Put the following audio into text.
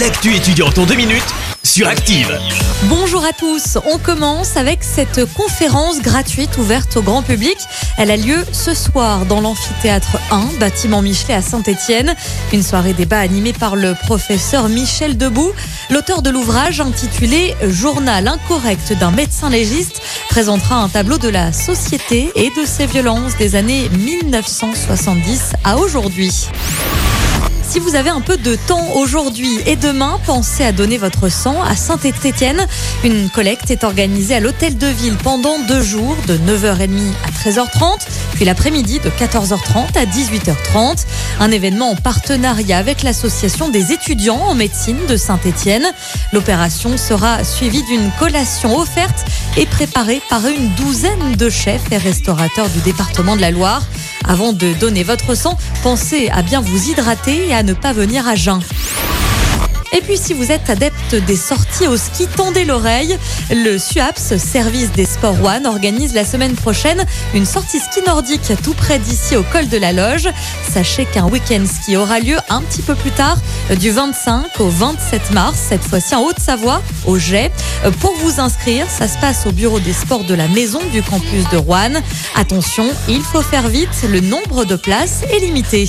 L'actu étudiante en deux minutes sur Active. Bonjour à tous, on commence avec cette conférence gratuite ouverte au grand public. Elle a lieu ce soir dans l'amphithéâtre 1, bâtiment Michelet à Saint-Étienne. Une soirée débat animée par le professeur Michel Debout, l'auteur de l'ouvrage intitulé Journal incorrect d'un médecin légiste présentera un tableau de la société et de ses violences des années 1970 à aujourd'hui. Si vous avez un peu de temps aujourd'hui et demain, pensez à donner votre sang à Saint-Étienne. Une collecte est organisée à l'hôtel de ville pendant deux jours, de 9h30 à 13h30, puis l'après-midi de 14h30 à 18h30. Un événement en partenariat avec l'association des étudiants en médecine de Saint-Étienne. L'opération sera suivie d'une collation offerte et préparée par une douzaine de chefs et restaurateurs du département de la Loire. Avant de donner votre sang, pensez à bien vous hydrater et à ne pas venir à jeun. Et puis si vous êtes adepte des sorties au ski, tendez l'oreille. Le SUAPS, Service des Sports One, organise la semaine prochaine une sortie ski nordique tout près d'ici au col de la Loge. Sachez qu'un week-end ski aura lieu un petit peu plus tard, du 25 au 27 mars, cette fois-ci en Haute-Savoie, au Jet. Pour vous inscrire, ça se passe au bureau des sports de la maison du campus de Rouen. Attention, il faut faire vite, le nombre de places est limité.